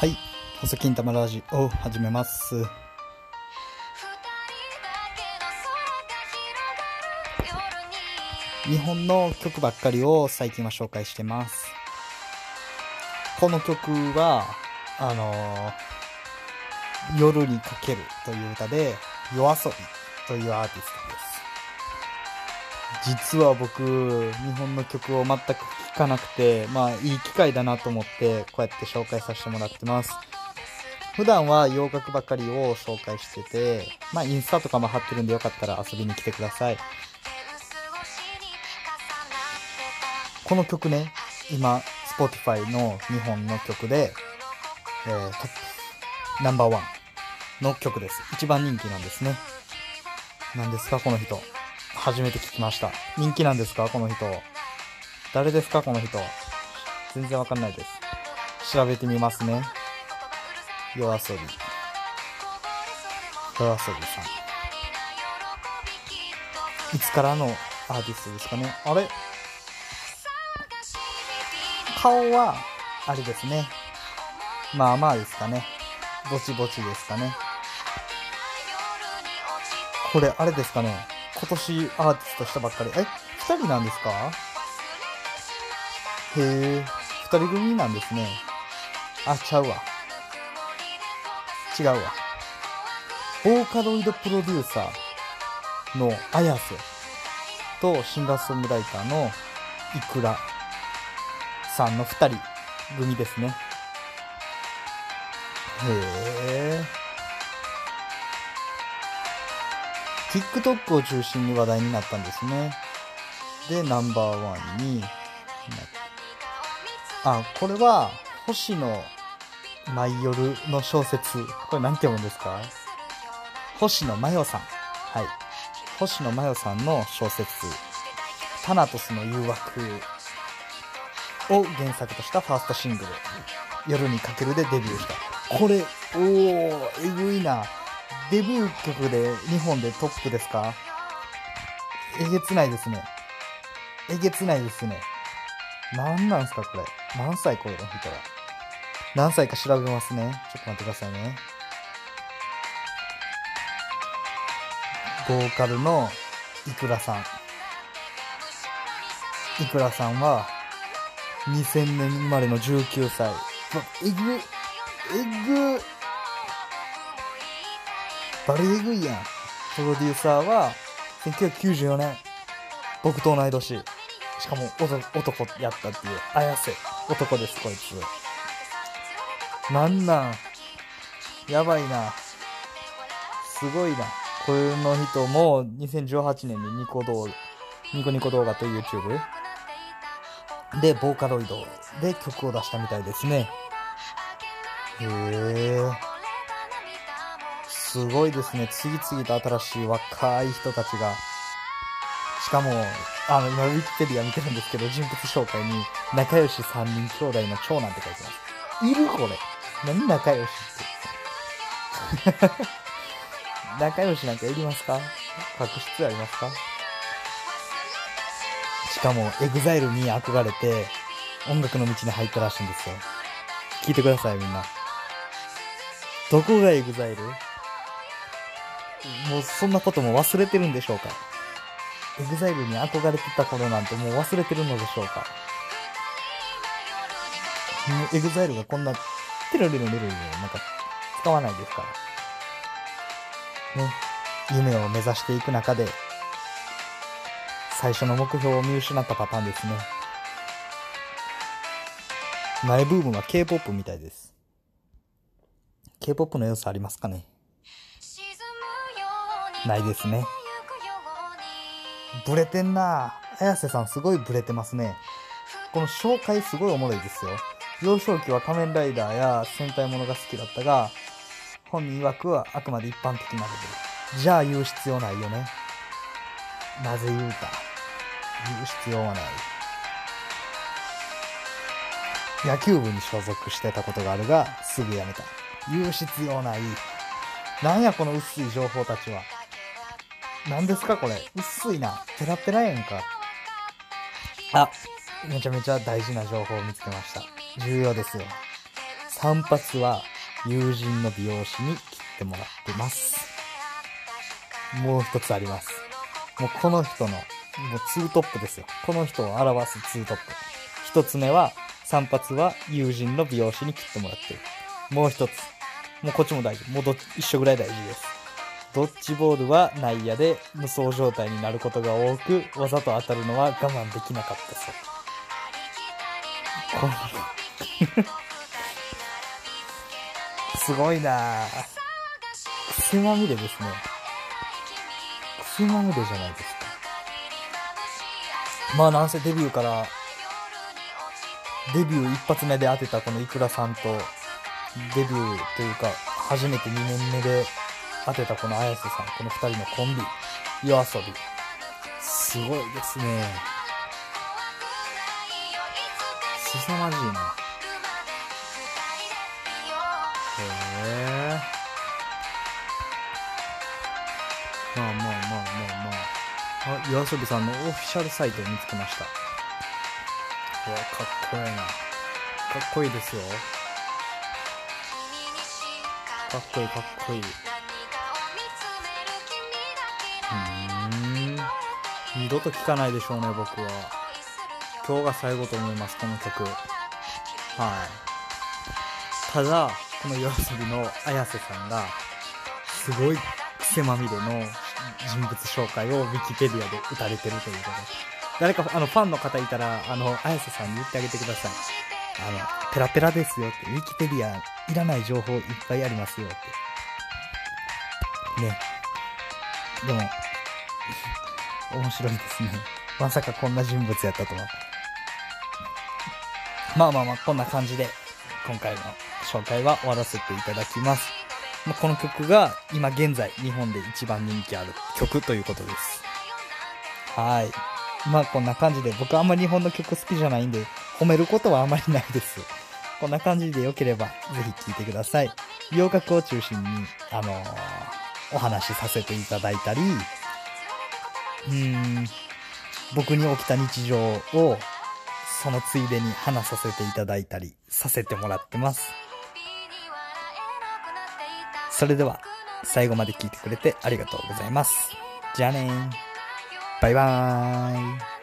はい。細金玉ラジオを始めます。日本の曲ばっかりを最近は紹介してます。この曲は、あのー夜にかけるという歌で、夜遊びというアーティストです。実は僕、日本の曲を全く聴かなくて、まあいい機会だなと思って、こうやって紹介させてもらってます。普段は洋楽ばかりを紹介してて、まあインスタとかも貼ってるんでよかったら遊びに来てください。この曲ね、今、Spotify の日本の曲で、えートップ、ナンバーワンの曲です。一番人気なんですね。何ですか、この人。初めて聞きました。人気なんですか、この人。誰ですか、この人。全然わかんないです。調べてみますね。夜遊び。夜遊びさん。いつからのアーティストですかね？あれ？顔は、あれですね。まあまあですかね。ぼちぼちですかね。これ、あれですかね？今年アーティストしたばっかり。え二人なんですか？へえ、二人組なんですね。あ、ちゃうわ。違うわ。ボーカロイドプロデューサーの綾瀬とシンガーソングライターのイクラさんの二人組ですね。へえ。TikTok を中心に話題になったんですね。で、ナンバーワンになあ、これは、星野舞夜の小説。これなんて読むんですか？星野真代さん。はい。星野真代さんの小説、タナトスの誘惑を原作としたファーストシングル、夜にかけるでデビューした。これ、おー、えぐいな。デビュー曲で日本でトップですか？えげつないですね。えげつないですね。なんなんすかこれ。何歳これの？人は。何歳か調べますね。ちょっと待ってくださいね。ボーカルのイクラさん。イクラさんは、2000年生まれの19歳。えぐ、えぐ、バリエグいやん。プロデューサーは、1994年、僕と同い年。しかも男男やったっていう、綾瀬。男です、こいつ。なんなんやばいな。すごいな。この人も2018年にニコ動、ニコニコ動画と YouTube で、ボーカロイドで曲を出したみたいですね。へえ。すごいですね。次々と新しい若い人たちが。しかも、あの、今、ウィキペディア見てるんですけど、人物紹介に、仲良し三人兄弟の長男って書いてます。いるこれ。何仲良しって。仲良しなんかいりますか？隠し必要ありますか？しかも、 EXILE に憧れて、音楽の道に入ったらしいんですよ。聞いてください、みんな。どこが EXILE？もうそんなことも忘れてるんでしょうか？ EXILE に憧れてた頃なんてもう忘れてるのでしょうか？もう EXILE がこんな、テロレロレロレロなんか使わないですから。ね。夢を目指していく中で、最初の目標を見失ったパターンですね。前ブームは K-POP みたいです。K-POP の要素ありますかね？ないですね。ブレてんな綾瀬さんすごいブレてますね。この紹介すごいおもろいですよ。幼少期は仮面ライダーや戦隊ものが好きだったが、本人曰くはあくまで一般的なレベル。じゃあ言う必要ないよね。なぜ言うか。言う必要はない。野球部に所属してたことがあるが、すぐ辞めた。言う必要ない。なんやこの薄い情報たちは。何ですかこれ？薄いな。ペラペラやんか。あ、めちゃめちゃ大事な情報を見つけました。重要ですよ。散髪は友人の美容師に切ってもらってます。もう一つあります。もうこの人の、もうツートップですよ。この人を表すツートップ。一つ目は、散髪は友人の美容師に切ってもらってる。もう一つ。もうこっちも大事。もうど一緒ぐらい大事です。ドッジボールは内野で無双状態になることが多く、わざと当たるのは我慢できなかったそう。すごいなぁ。癖まみれですね。癖まみれじゃないですか。まあなんせデビューから、デビュー一発目で当てたこのイクラさんと、デビューというか、初めて2年目で当てたこの綾瀬さん、この二人のコンビ、夜遊び。すごいですね。凄まじいな。へえ。まあまあまあまあまあ。あ、夜遊びさんのオフィシャルサイトを見つけました。うわ、かっこええな。かっこいいですよ。かっこいいかっこいい。度と聴かないでしょうね、僕は。今日が最後と思います、この曲。はい。ただ、この夜遊びの綾瀬さんが、すごい癖まみれの人物紹介をウィキペディアで打たれてるということで。誰か、あの、ファンの方いたら、あの、綾瀬さんに言ってあげてください。あの、ペラペラですよって、ウィキペディアいらない情報いっぱいありますよって。ね。でも、面白いですね。まさかこんな人物やったとは。まあまあまあ、こんな感じで、今回の紹介は終わらせていただきます。まあこの曲が今現在日本で一番人気ある曲ということです。はい。まあこんな感じで、僕あんまり日本の曲好きじゃないんで、褒めることはあまりないです。こんな感じで良ければ、ぜひ聴いてください。洋楽を中心に、あのーお話しさせていただいたり、うん、僕に起きた日常を、そのついでに話させていただいたり、させてもらってます。それでは、最後まで聞いてくれてありがとうございます。じゃあねー。バイバーイ。